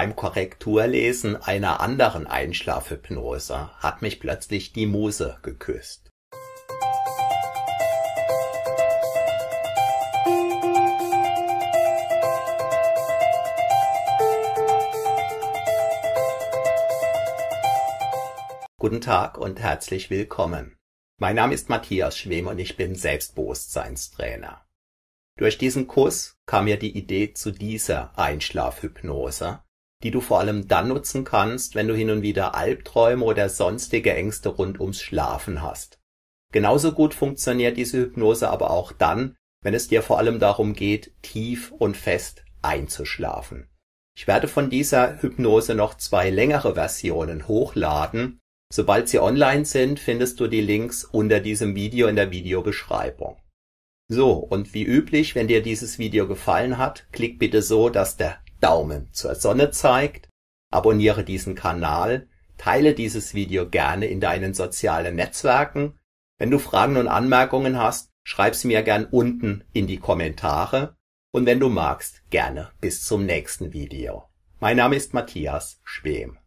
Beim Korrekturlesen einer anderen Einschlafhypnose hat mich plötzlich die Muse geküsst. Guten Tag und herzlich willkommen. Mein Name ist Matthias Schwem und ich bin Selbstbewusstseinstrainer. Durch diesen Kurs kam mir die Idee zu dieser Einschlafhypnose, die du vor allem dann nutzen kannst, wenn du hin und wieder Albträume oder sonstige Ängste rund ums Schlafen hast. Genauso gut funktioniert diese Hypnose aber auch dann, wenn es dir vor allem darum geht, tief und fest einzuschlafen. Ich werde von dieser Hypnose noch zwei längere Versionen hochladen. Sobald sie online sind, findest du die Links unter diesem Video in der Videobeschreibung. So, und wie üblich, wenn dir dieses Video gefallen hat, klick bitte so, dass der Daumen zur Sonne zeigt, abonniere diesen Kanal, teile dieses Video gerne in deinen sozialen Netzwerken. Wenn du Fragen und Anmerkungen hast, schreib sie mir gern unten in die Kommentare und wenn du magst, gerne bis zum nächsten Video. Mein Name ist Matthias Schwem.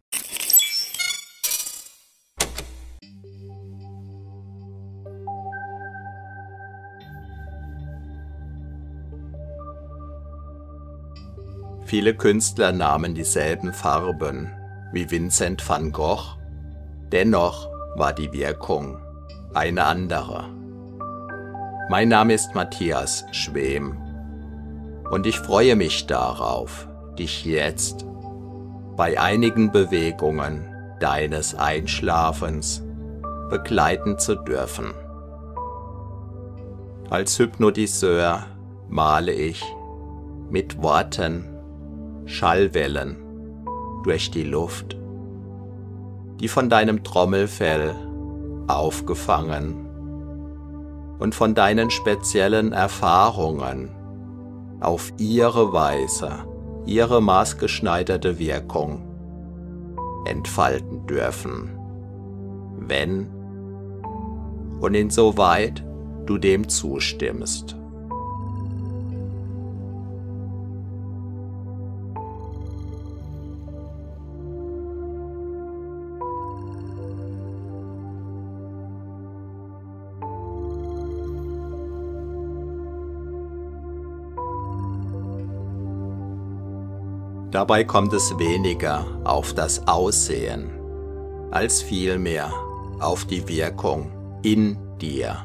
Viele Künstler nahmen dieselben Farben wie Vincent van Gogh, dennoch war die Wirkung eine andere. Mein Name ist Matthias Schwem und ich freue mich darauf, dich jetzt bei einigen Bewegungen deines Einschlafens begleiten zu dürfen. Als Hypnotiseur male ich mit Worten Schallwellen durch die Luft, die von deinem Trommelfell aufgefangen und von deinen speziellen Erfahrungen auf ihre Weise, ihre maßgeschneiderte Wirkung entfalten dürfen, wenn und insoweit du dem zustimmst. Dabei kommt es weniger auf das Aussehen als vielmehr auf die Wirkung in dir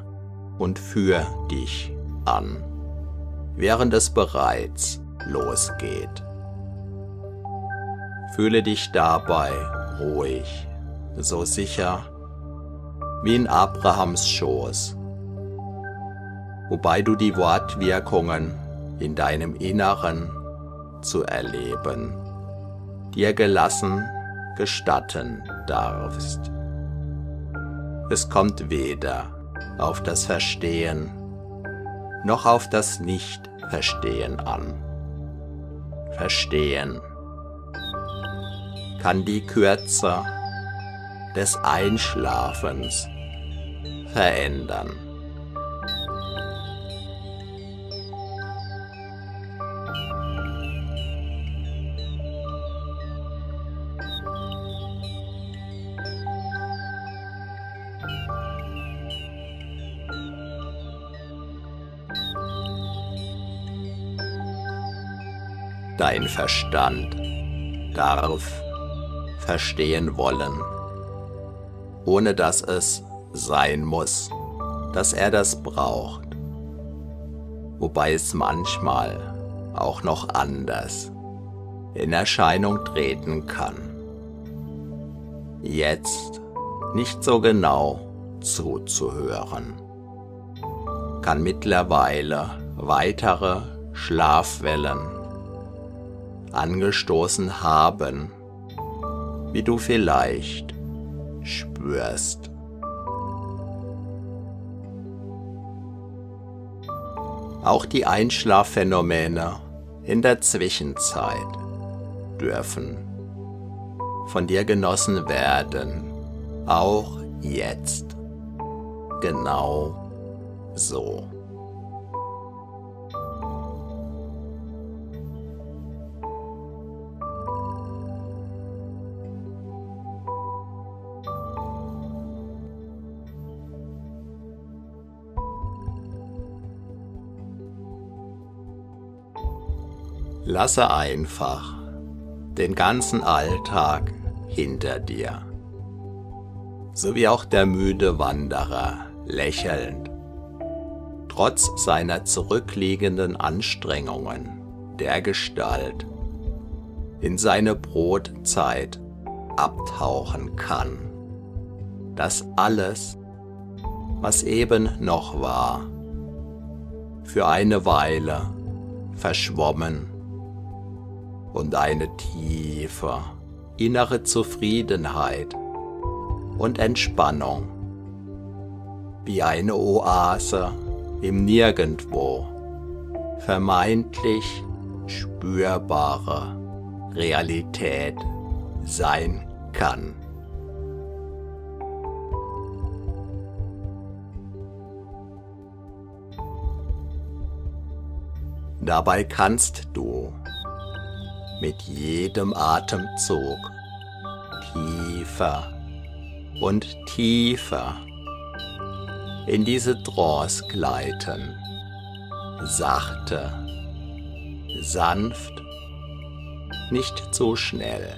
und für dich an, während es bereits losgeht. Fühle dich dabei ruhig, so sicher wie in Abrahams Schoß, wobei du die Wortwirkungen in deinem Inneren zu erleben, dir gelassen gestatten darfst. Es kommt weder auf das Verstehen noch auf das Nicht-Verstehen an. Verstehen kann die Kürze des Einschlafens verändern. Dein Verstand darf verstehen wollen, ohne dass es sein muss, dass er das braucht, wobei es manchmal auch noch anders in Erscheinung treten kann. Jetzt nicht so genau zuzuhören, kann mittlerweile weitere Schlafwellen angestoßen haben, wie du vielleicht spürst. Auch die Einschlafphänomene in der Zwischenzeit dürfen von dir genossen werden, auch jetzt, genau so. Lasse einfach den ganzen Alltag hinter dir, so wie auch der müde Wanderer lächelnd, trotz seiner zurückliegenden Anstrengungen der Gestalt in seine Brotzeit abtauchen kann, dass alles, was eben noch war, für eine Weile verschwommen und eine tiefe innere Zufriedenheit und Entspannung wie eine Oase im Nirgendwo vermeintlich spürbare Realität sein kann. Dabei kannst du mit jedem Atemzug tiefer und tiefer in diese Trance gleiten, sachte, sanft, nicht zu schnell.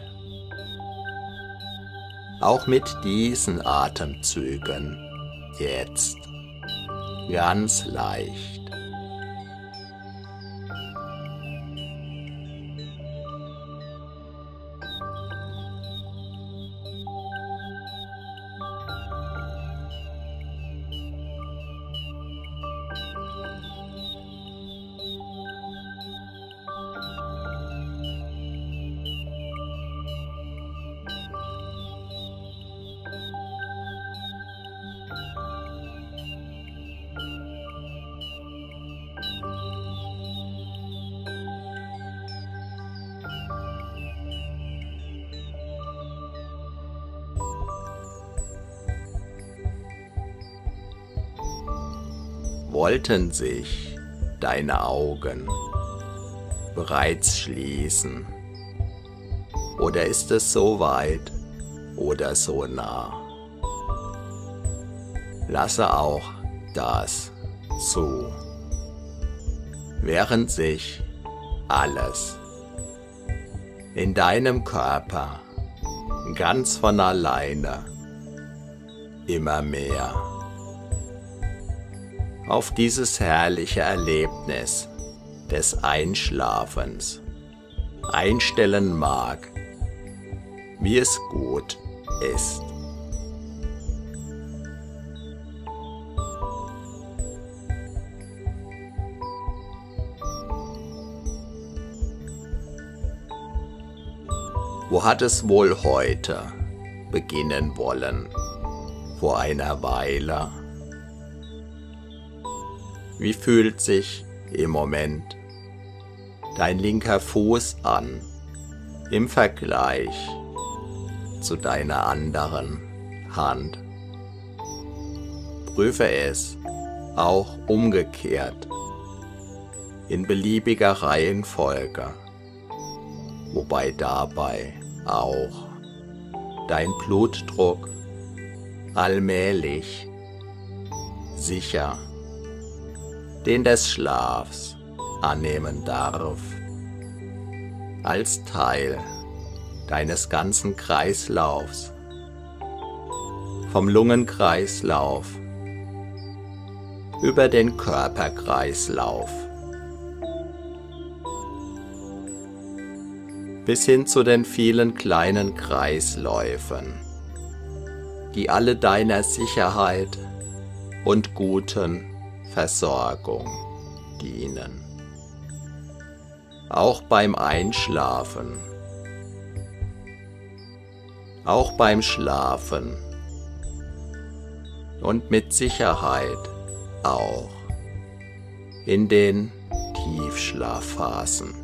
Auch mit diesen Atemzügen jetzt ganz leicht. Wollten sich deine Augen bereits schließen? Oder ist es so weit oder so nah? Lasse auch das zu, während sich alles in deinem Körper ganz von alleine immer mehr auf dieses herrliche Erlebnis des Einschlafens einstellen mag, wie es gut ist. Wo hat es wohl heute beginnen wollen? Vor einer Weile wie fühlt sich im Moment dein linker Fuß an im Vergleich zu deiner anderen Hand? Prüfe es auch umgekehrt in beliebiger Reihenfolge, wobei dabei auch dein Blutdruck allmählich sicher den des Schlafs annehmen darf, als Teil deines ganzen Kreislaufs, vom Lungenkreislauf über den Körperkreislauf. Bis hin zu den vielen kleinen Kreisläufen, die alle deiner Sicherheit und guten Versorgung dienen. Auch beim Einschlafen. Auch beim Schlafen. Und mit Sicherheit auch in den Tiefschlafphasen.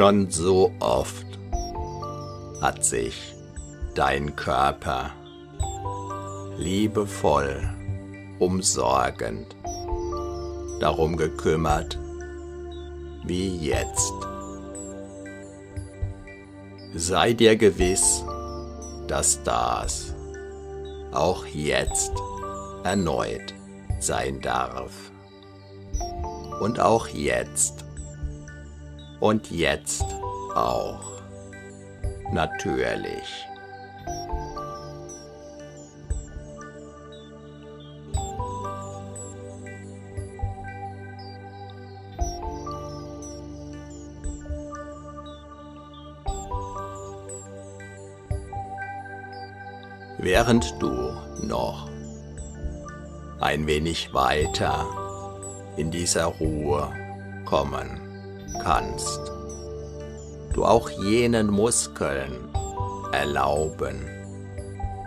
Schon so oft hat sich dein Körper liebevoll, umsorgend darum gekümmert wie jetzt. Sei dir gewiss, dass das auch jetzt erneut sein darf. Und auch jetzt. Und jetzt auch. Natürlich. während du noch ein wenig weiter in dieser Ruhe kommen kannst. Du auch jenen Muskeln erlauben,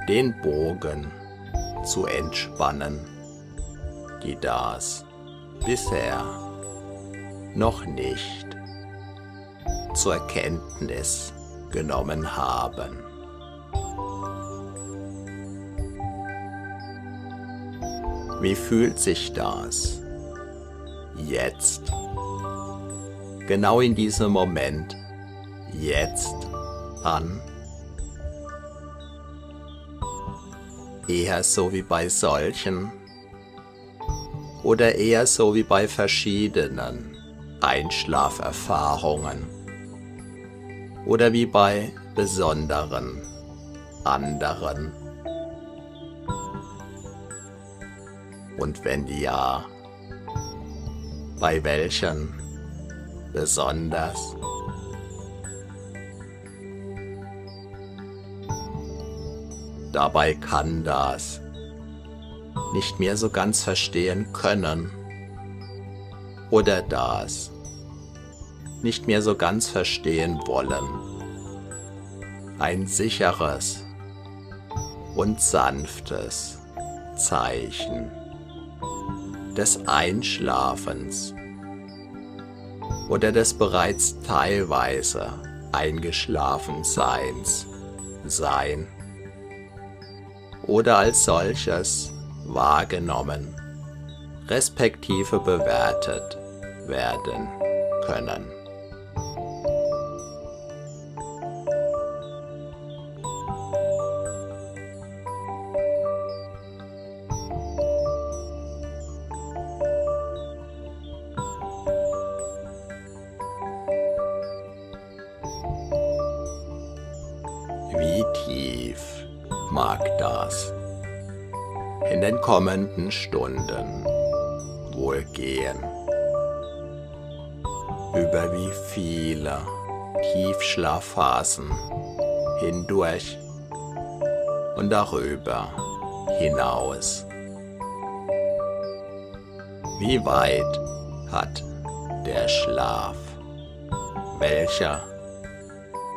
den Bogen zu entspannen, die das bisher noch nicht zur Kenntnis genommen haben. Wie fühlt sich das jetzt? Genau in diesem Moment, jetzt an? Eher so wie bei solchen. Oder eher so wie bei verschiedenen Einschlaferfahrungen. Oder wie bei besonderen anderen. Und wenn ja, bei welchen besonders? Dabei kann das nicht mehr so ganz verstehen können oder das nicht mehr so ganz verstehen wollen. Ein sicheres und sanftes Zeichen des Einschlafens oder des bereits teilweise Eingeschlafenseins sein oder als solches wahrgenommen, respektive bewertet werden können. Kommenden Stunden wohl gehen. Über wie viele Tiefschlafphasen hindurch und darüber hinaus. Wie weit hat der Schlaf, welcher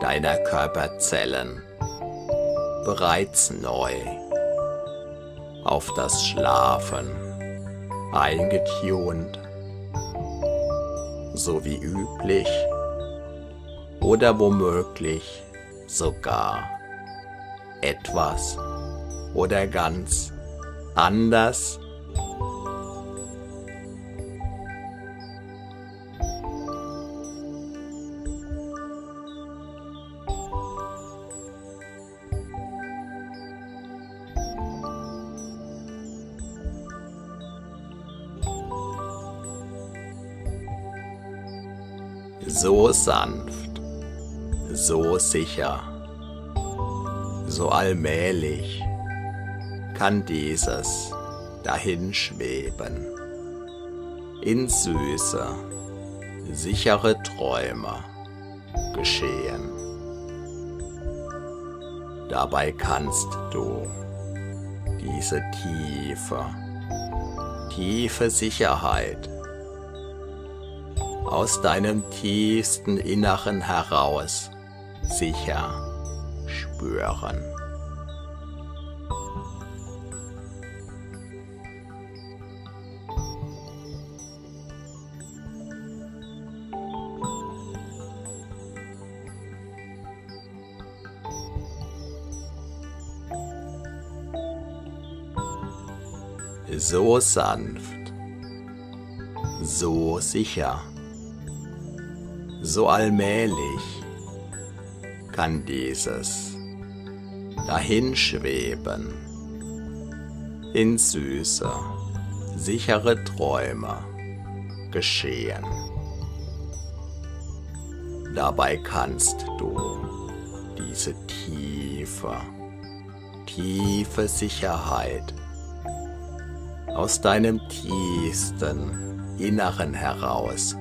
deiner Körperzellen bereits neu auf das Schlafen eingetunt, so wie üblich oder womöglich sogar etwas oder ganz anders sicher, so allmählich kann dieses dahinschweben in süße, sichere Träume geschehen. Dabei kannst du diese tiefe, tiefe Sicherheit aus deinem tiefsten Inneren heraus sicher spüren. so sanft, so sicher, so allmählich kann dieses dahinschweben in süße, sichere Träume geschehen. Dabei kannst du diese tiefe, tiefe Sicherheit aus deinem tiefsten Inneren heraus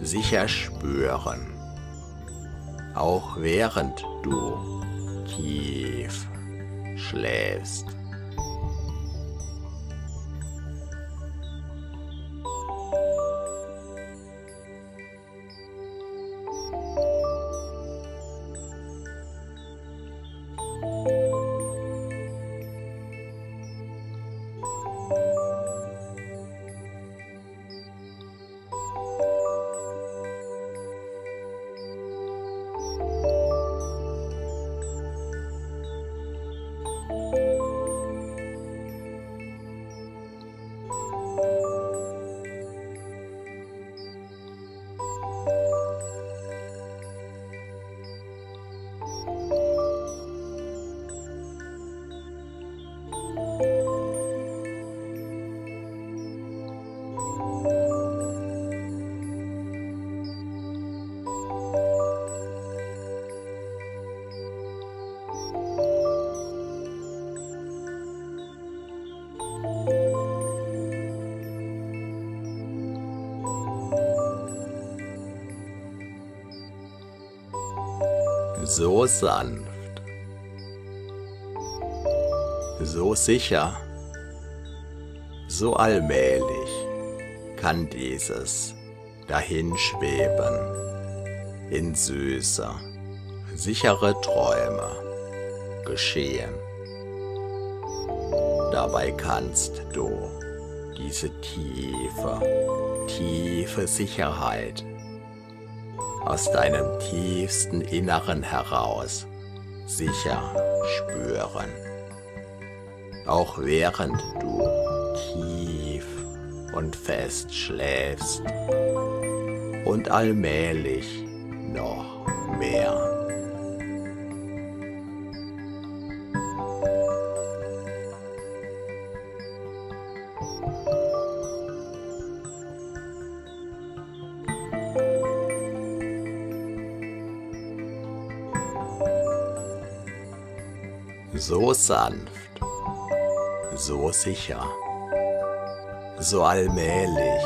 sicher spüren, auch während du tief schläfst. So sanft, so sicher, so allmählich kann dieses dahinschweben in süße, sichere Träume geschehen. Dabei kannst du diese tiefe, tiefe Sicherheit aus deinem tiefsten Inneren heraus sicher spüren. Auch während du tief und fest schläfst und allmählich noch mehr. Sanft, so sicher, so allmählich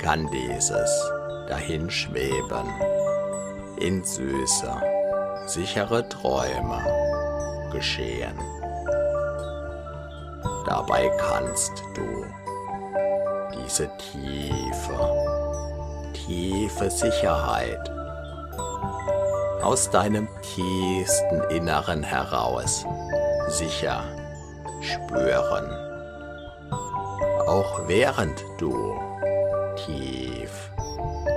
kann dieses dahinschweben in süße, sichere Träume geschehen. Dabei kannst du diese tiefe, tiefe Sicherheit aus deinem tiefsten Inneren heraus sicher spüren. Auch während du tief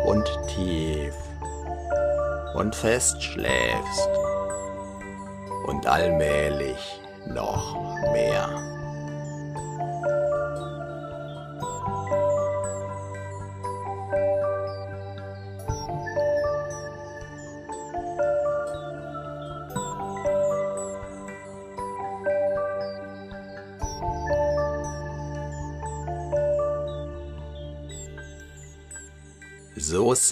und tief und fest schläfst und allmählich noch mehr.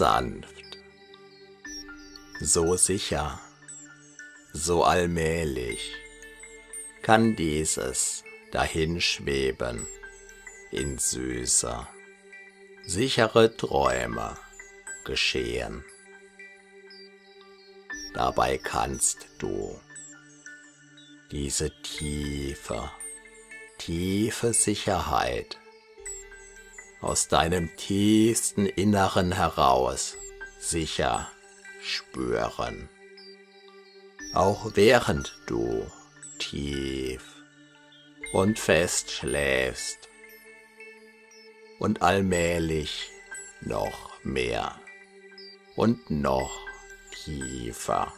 Sanft, so sicher, so allmählich kann dieses dahinschweben in süße, sichere Träume geschehen. Dabei kannst du diese tiefe, tiefe Sicherheit aus deinem tiefsten Inneren heraus sicher spüren. Auch während du tief und fest schläfst und allmählich noch mehr und noch tiefer.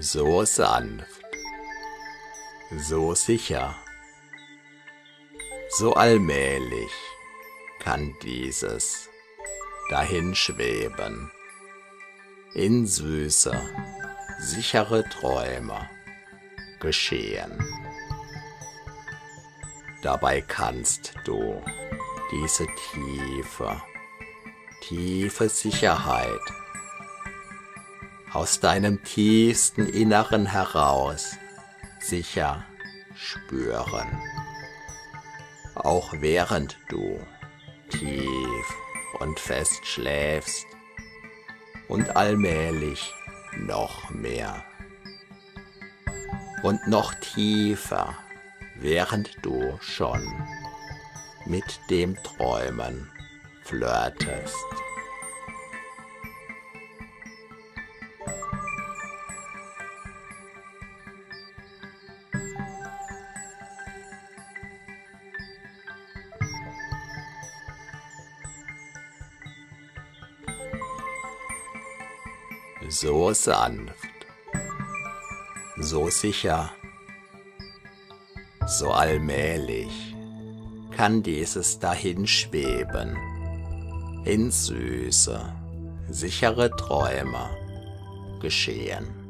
So sanft, so sicher, so allmählich kann dieses dahinschweben. In süße, sichere Träume geschehen. Dabei kannst du diese tiefe, tiefe Sicherheit aus deinem tiefsten Inneren heraus sicher spüren. Auch während du tief und fest schläfst und allmählich noch mehr und noch tiefer, während du schon mit dem Träumen flirtest. So sanft, so sicher, so allmählich kann dieses Dahinschweben in süße, sichere Träume geschehen.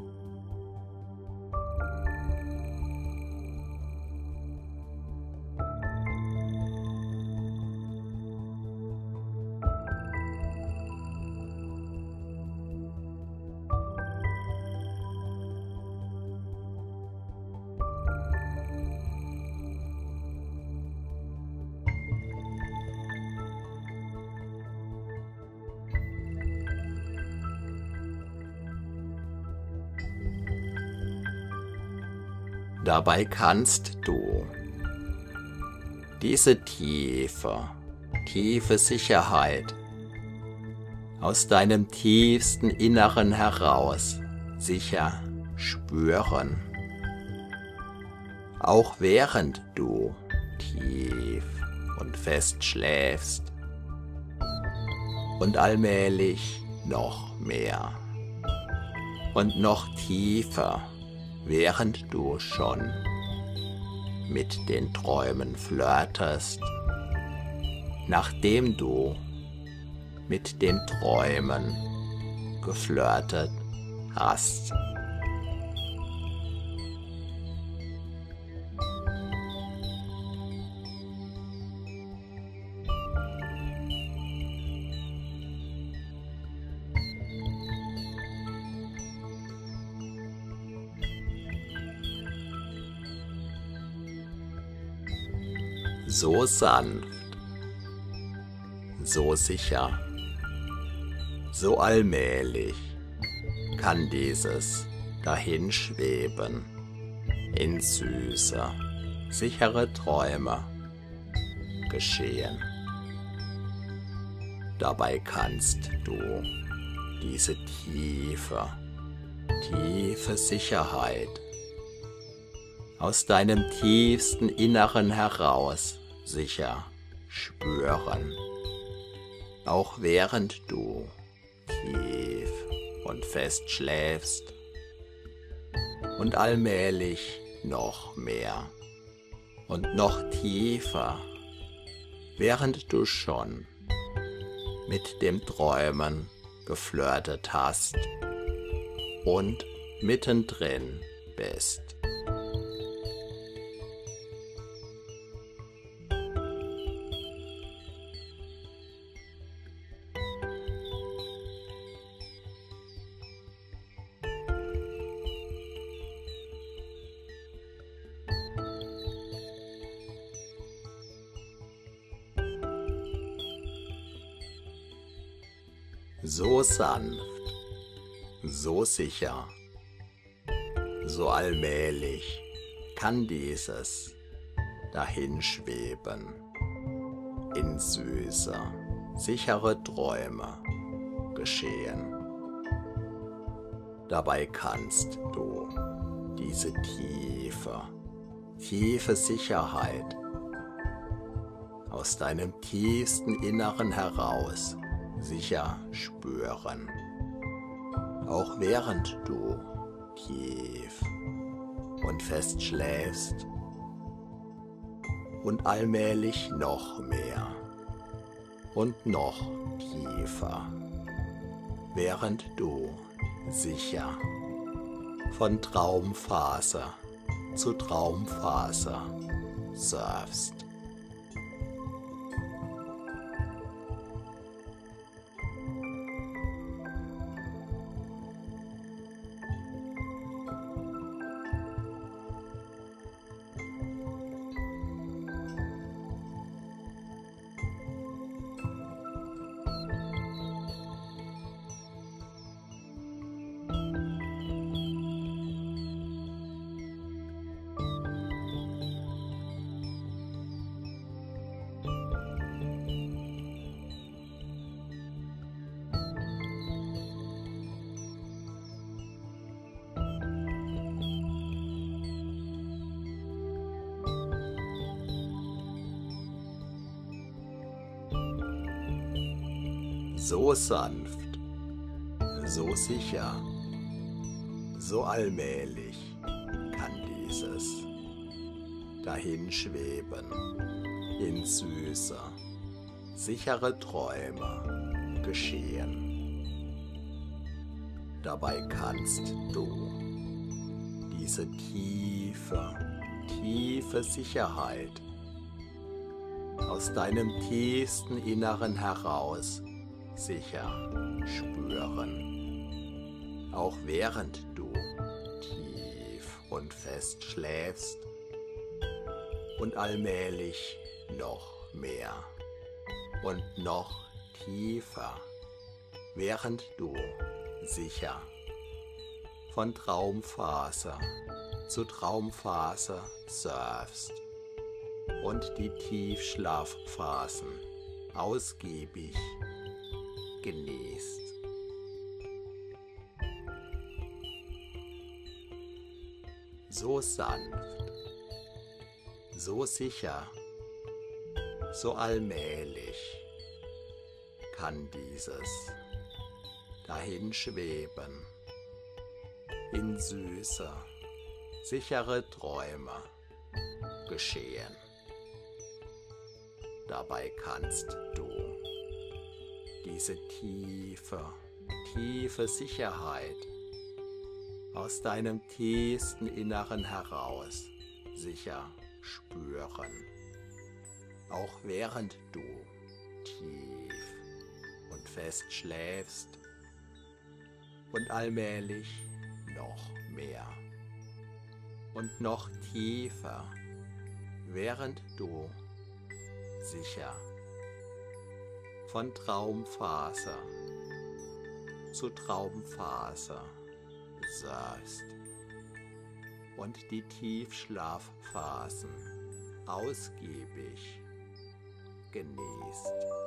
Dabei kannst du diese tiefe, tiefe Sicherheit aus deinem tiefsten Inneren heraus sicher spüren. Auch während du tief und fest schläfst und allmählich noch mehr und noch tiefer während du schon mit den Träumen flirtest, nachdem du mit den Träumen geflirtet hast. So sanft, so sicher, so allmählich kann dieses Dahinschweben in süße, sichere Träume geschehen. Dabei kannst du diese tiefe, tiefe Sicherheit aus deinem tiefsten Inneren heraus sicher spüren, auch während du tief und fest schläfst und allmählich noch mehr und noch tiefer, während du schon mit dem Träumen geflirtet hast und mittendrin bist. Sanft, so sicher, so allmählich kann dieses dahinschweben. In süße, sichere Träume geschehen. Dabei kannst du diese tiefe, tiefe Sicherheit aus deinem tiefsten Inneren heraus sicher spüren. Auch während du tief und fest schläfst und allmählich noch mehr und noch tiefer, während du sicher von Traumfaser zu Traumfaser surfst. So sanft, so sicher, so allmählich kann dieses dahinschweben in süße, sichere Träume geschehen. Dabei kannst du diese tiefe, tiefe Sicherheit aus deinem tiefsten Inneren heraus sicher spüren, auch während du tief und fest schläfst und allmählich noch mehr und noch tiefer, während du sicher von Traumphase zu Traumphase surfst und die Tiefschlafphasen ausgiebig genießt. So sanft, so sicher, so allmählich kann dieses dahinschweben in süße, sichere Träume geschehen. Dabei kannst du diese tiefe, tiefe Sicherheit aus deinem tiefsten Inneren heraus sicher spüren, auch während du tief und fest schläfst und allmählich noch mehr und noch tiefer, während du sicher von Traumfaser zu Traumfaser saßt und die Tiefschlafphasen ausgiebig genießt.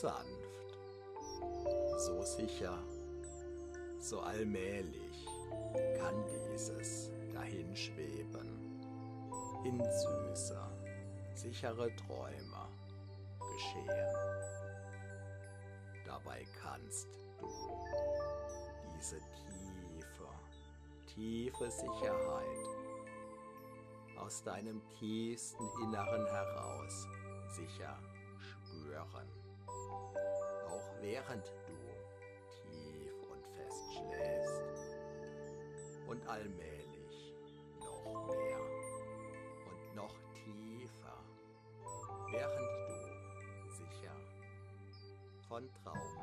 Sanft, so sicher, so allmählich kann dieses dahinschweben in süßer, sichere Träume geschehen. Dabei kannst du diese tiefe, tiefe Sicherheit aus deinem tiefsten Inneren heraus sicher während du tief und fest schläfst und allmählich noch mehr und noch tiefer, während du sicher von Traumphase